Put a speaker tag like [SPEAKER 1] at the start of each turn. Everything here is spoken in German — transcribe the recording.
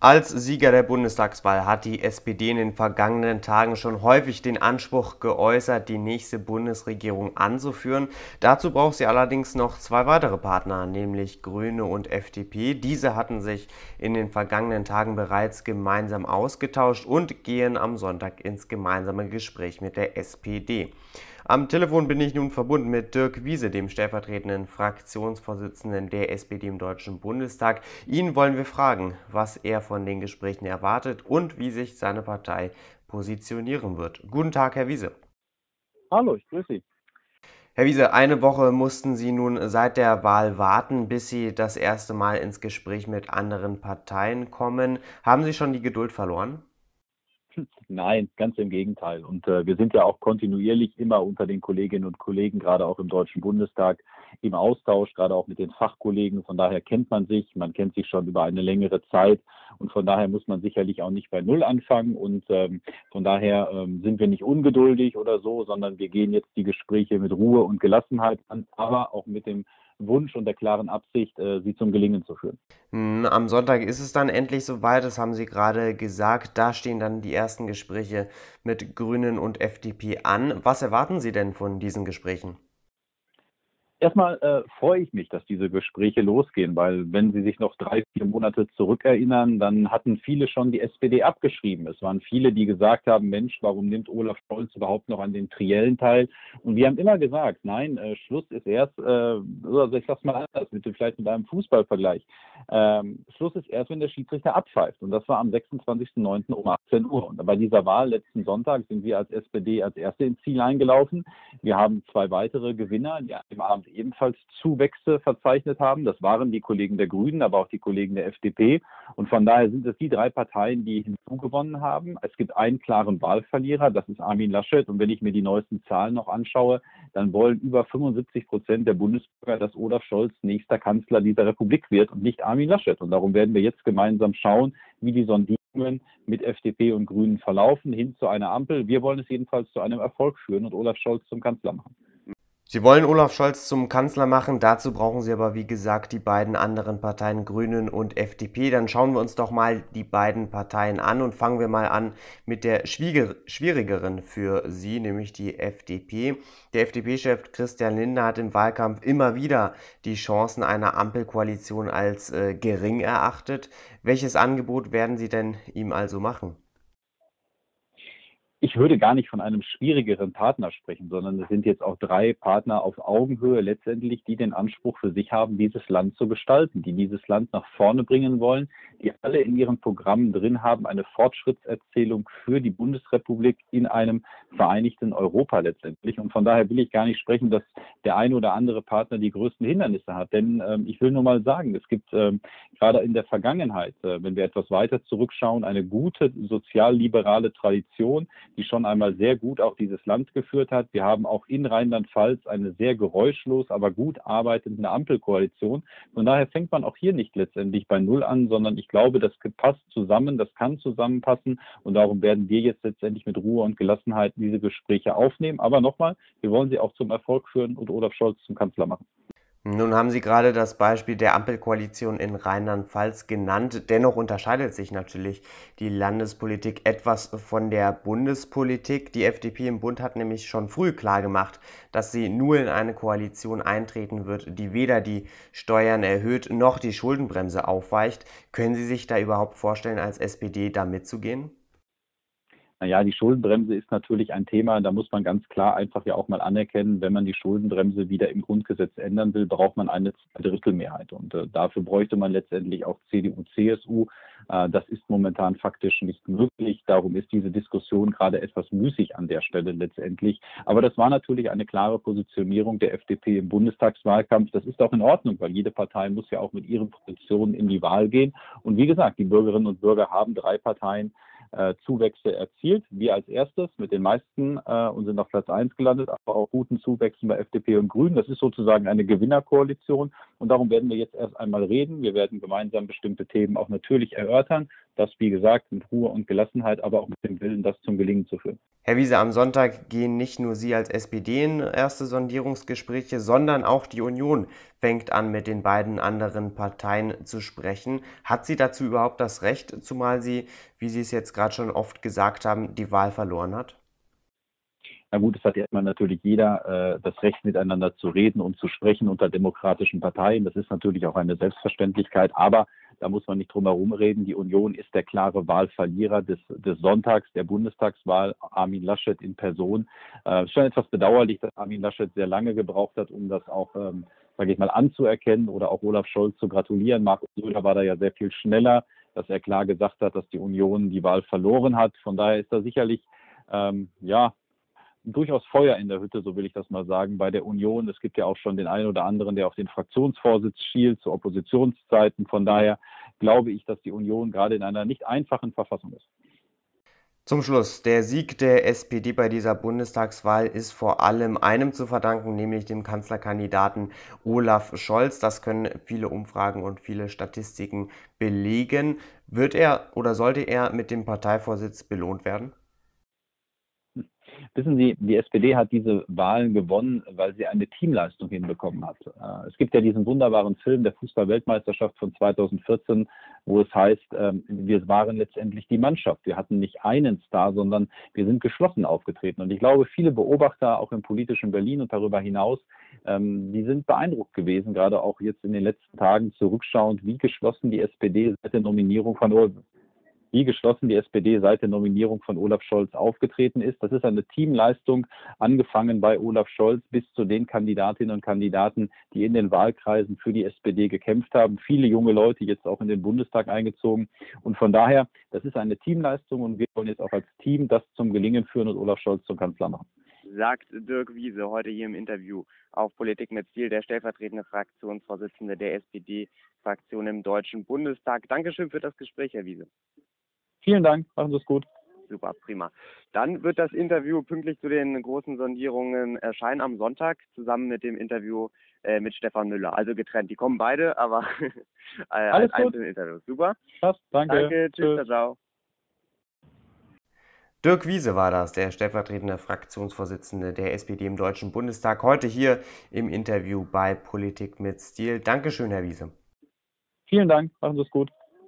[SPEAKER 1] Als Sieger der Bundestagswahl hat die SPD in den vergangenen Tagen schon häufig den Anspruch geäußert, die nächste Bundesregierung anzuführen. Dazu braucht sie allerdings noch zwei weitere Partner, nämlich Grüne und FDP. Diese hatten sich in den vergangenen Tagen bereits gemeinsam ausgetauscht und gehen am Sonntag ins gemeinsame Gespräch mit der SPD. Am Telefon bin ich nun verbunden mit Dirk Wiese, dem stellvertretenden Fraktionsvorsitzenden der SPD im Deutschen Bundestag. Ihn wollen wir fragen, was er von den Gesprächen erwartet und wie sich seine Partei positionieren wird. Guten Tag, Herr Wiese.
[SPEAKER 2] Hallo, ich grüße Sie.
[SPEAKER 1] Herr Wiese, eine Woche mussten Sie nun seit der Wahl warten, bis Sie das erste Mal ins Gespräch mit anderen Parteien kommen. Haben Sie schon die Geduld verloren?
[SPEAKER 2] Nein, ganz im Gegenteil. Und äh, wir sind ja auch kontinuierlich immer unter den Kolleginnen und Kollegen, gerade auch im Deutschen Bundestag, im Austausch, gerade auch mit den Fachkollegen. Von daher kennt man sich, man kennt sich schon über eine längere Zeit und von daher muss man sicherlich auch nicht bei Null anfangen. Und ähm, von daher ähm, sind wir nicht ungeduldig oder so, sondern wir gehen jetzt die Gespräche mit Ruhe und Gelassenheit an, aber auch mit dem Wunsch und der klaren Absicht, äh, sie zum Gelingen zu führen.
[SPEAKER 1] Hm, am Sonntag ist es dann endlich soweit, das haben Sie gerade gesagt. Da stehen dann die ersten Gespräche mit Grünen und FDP an. Was erwarten Sie denn von diesen Gesprächen?
[SPEAKER 2] Erstmal äh, freue ich mich, dass diese Gespräche losgehen, weil wenn Sie sich noch drei, vier Monate zurückerinnern, dann hatten viele schon die SPD abgeschrieben. Es waren viele, die gesagt haben, Mensch, warum nimmt Olaf Scholz überhaupt noch an den Triellen teil? Und wir haben immer gesagt, nein, äh, Schluss ist erst, äh, also ich sag's mal anders, mit, vielleicht mit einem Fußballvergleich. Ähm, Schluss ist erst, wenn der Schiedsrichter abpfeift. Und das war am 26.09. um 18 Uhr. Und bei dieser Wahl letzten Sonntag sind wir als SPD als Erste ins Ziel eingelaufen. Wir haben zwei weitere Gewinner, die an Abend ebenfalls Zuwächse verzeichnet haben. Das waren die Kollegen der Grünen, aber auch die Kollegen der FDP. Und von daher sind es die drei Parteien, die hinzugewonnen haben. Es gibt einen klaren Wahlverlierer, das ist Armin Laschet. Und wenn ich mir die neuesten Zahlen noch anschaue, dann wollen über 75 Prozent der Bundesbürger, dass Olaf Scholz nächster Kanzler dieser Republik wird und nicht Armin Laschet. Und darum werden wir jetzt gemeinsam schauen, wie die Sondierungen mit FDP und Grünen verlaufen, hin zu einer Ampel. Wir wollen es jedenfalls zu einem Erfolg führen und Olaf Scholz zum Kanzler machen.
[SPEAKER 1] Sie wollen Olaf Scholz zum Kanzler machen, dazu brauchen Sie aber wie gesagt die beiden anderen Parteien Grünen und FDP. Dann schauen wir uns doch mal die beiden Parteien an und fangen wir mal an mit der schwierigeren für Sie, nämlich die FDP. Der FDP-Chef Christian Lindner hat im Wahlkampf immer wieder die Chancen einer Ampelkoalition als äh, gering erachtet. Welches Angebot werden Sie denn ihm also machen?
[SPEAKER 2] Ich würde gar nicht von einem schwierigeren Partner sprechen, sondern es sind jetzt auch drei Partner auf Augenhöhe letztendlich, die den Anspruch für sich haben, dieses Land zu gestalten, die dieses Land nach vorne bringen wollen, die alle in ihren Programmen drin haben, eine Fortschrittserzählung für die Bundesrepublik in einem vereinigten Europa letztendlich. Und von daher will ich gar nicht sprechen, dass der eine oder andere Partner die größten Hindernisse hat. Denn ähm, ich will nur mal sagen, es gibt ähm, gerade in der Vergangenheit, äh, wenn wir etwas weiter zurückschauen, eine gute sozialliberale Tradition, die schon einmal sehr gut auch dieses Land geführt hat. Wir haben auch in Rheinland-Pfalz eine sehr geräuschlos, aber gut arbeitende Ampelkoalition. Von daher fängt man auch hier nicht letztendlich bei Null an, sondern ich glaube, das passt zusammen, das kann zusammenpassen und darum werden wir jetzt letztendlich mit Ruhe und Gelassenheit diese Gespräche aufnehmen. Aber nochmal, wir wollen sie auch zum Erfolg führen und Olaf Scholz zum Kanzler machen.
[SPEAKER 1] Nun haben Sie gerade das Beispiel der Ampelkoalition in Rheinland-Pfalz genannt. Dennoch unterscheidet sich natürlich die Landespolitik etwas von der Bundespolitik. Die FDP im Bund hat nämlich schon früh klargemacht, dass sie nur in eine Koalition eintreten wird, die weder die Steuern erhöht noch die Schuldenbremse aufweicht. Können Sie sich da überhaupt vorstellen, als SPD da mitzugehen?
[SPEAKER 2] Naja, die Schuldenbremse ist natürlich ein Thema, da muss man ganz klar einfach ja auch mal anerkennen, wenn man die Schuldenbremse wieder im Grundgesetz ändern will, braucht man eine Drittelmehrheit. Und äh, dafür bräuchte man letztendlich auch CDU, CSU. Äh, das ist momentan faktisch nicht möglich. Darum ist diese Diskussion gerade etwas müßig an der Stelle letztendlich. Aber das war natürlich eine klare Positionierung der FDP im Bundestagswahlkampf. Das ist auch in Ordnung, weil jede Partei muss ja auch mit ihren Positionen in die Wahl gehen. Und wie gesagt, die Bürgerinnen und Bürger haben drei Parteien äh, Zuwächse erzielt. Wir als erstes mit den meisten äh, und sind auf Platz 1 gelandet, aber auch guten Zuwächsen bei FDP und Grünen. Das ist sozusagen eine Gewinnerkoalition und darum werden wir jetzt erst einmal reden. Wir werden gemeinsam bestimmte Themen auch natürlich erörtern. Das, wie gesagt, mit Ruhe und Gelassenheit, aber auch mit dem Willen, das zum Gelingen zu führen.
[SPEAKER 1] Herr Wiese, am Sonntag gehen nicht nur Sie als SPD in erste Sondierungsgespräche, sondern auch die Union fängt an, mit den beiden anderen Parteien zu sprechen. Hat sie dazu überhaupt das Recht, zumal sie, wie Sie es jetzt gerade schon oft gesagt haben, die Wahl verloren hat?
[SPEAKER 2] Na gut, es hat erstmal natürlich jeder äh, das Recht, miteinander zu reden und zu sprechen unter demokratischen Parteien. Das ist natürlich auch eine Selbstverständlichkeit. Aber da muss man nicht drum herum reden. Die Union ist der klare Wahlverlierer des, des Sonntags, der Bundestagswahl. Armin Laschet in Person. Äh, ist schon etwas bedauerlich, dass Armin Laschet sehr lange gebraucht hat, um das auch, ähm, sage ich mal, anzuerkennen oder auch Olaf Scholz zu gratulieren. Markus Söder war da ja sehr viel schneller, dass er klar gesagt hat, dass die Union die Wahl verloren hat. Von daher ist da sicherlich ähm, ja, durchaus Feuer in der Hütte, so will ich das mal sagen, bei der Union. Es gibt ja auch schon den einen oder anderen, der auf den Fraktionsvorsitz schielt zu Oppositionszeiten. Von daher glaube ich, dass die Union gerade in einer nicht einfachen Verfassung ist.
[SPEAKER 1] Zum Schluss, der Sieg der SPD bei dieser Bundestagswahl ist vor allem einem zu verdanken, nämlich dem Kanzlerkandidaten Olaf Scholz. Das können viele Umfragen und viele Statistiken belegen. Wird er oder sollte er mit dem Parteivorsitz belohnt werden?
[SPEAKER 2] Wissen Sie, die SPD hat diese Wahlen gewonnen, weil sie eine Teamleistung hinbekommen hat. Äh, es gibt ja diesen wunderbaren Film der Fußball-Weltmeisterschaft von 2014, wo es heißt, ähm, wir waren letztendlich die Mannschaft. Wir hatten nicht einen Star, sondern wir sind geschlossen aufgetreten. Und ich glaube, viele Beobachter, auch im politischen Berlin und darüber hinaus, ähm, die sind beeindruckt gewesen, gerade auch jetzt in den letzten Tagen zurückschauend, wie geschlossen die SPD seit der Nominierung von wie geschlossen die SPD seit der Nominierung von Olaf Scholz aufgetreten ist. Das ist eine Teamleistung, angefangen bei Olaf Scholz bis zu den Kandidatinnen und Kandidaten, die in den Wahlkreisen für die SPD gekämpft haben. Viele junge Leute jetzt auch in den Bundestag eingezogen. Und von daher, das ist eine Teamleistung und wir wollen jetzt auch als Team das zum Gelingen führen und Olaf Scholz zum Kanzler machen
[SPEAKER 1] sagt Dirk Wiese heute hier im Interview auf Politik mit Ziel, der stellvertretende Fraktionsvorsitzende der SPD-Fraktion im Deutschen Bundestag. Dankeschön für das Gespräch, Herr Wiese.
[SPEAKER 2] Vielen Dank, machen Sie es gut.
[SPEAKER 1] Super, prima. Dann wird das Interview pünktlich zu den großen Sondierungen erscheinen am Sonntag, zusammen mit dem Interview äh, mit Stefan Müller. Also getrennt. Die kommen beide, aber
[SPEAKER 2] äh, Alles als einzelne
[SPEAKER 1] Interviews. Super.
[SPEAKER 2] Passt, danke.
[SPEAKER 1] Danke, tschüss, tschüss. ciao. Dirk Wiese war das, der stellvertretende Fraktionsvorsitzende der SPD im Deutschen Bundestag, heute hier im Interview bei Politik mit Stil. Dankeschön, Herr Wiese.
[SPEAKER 2] Vielen Dank, machen Sie es gut.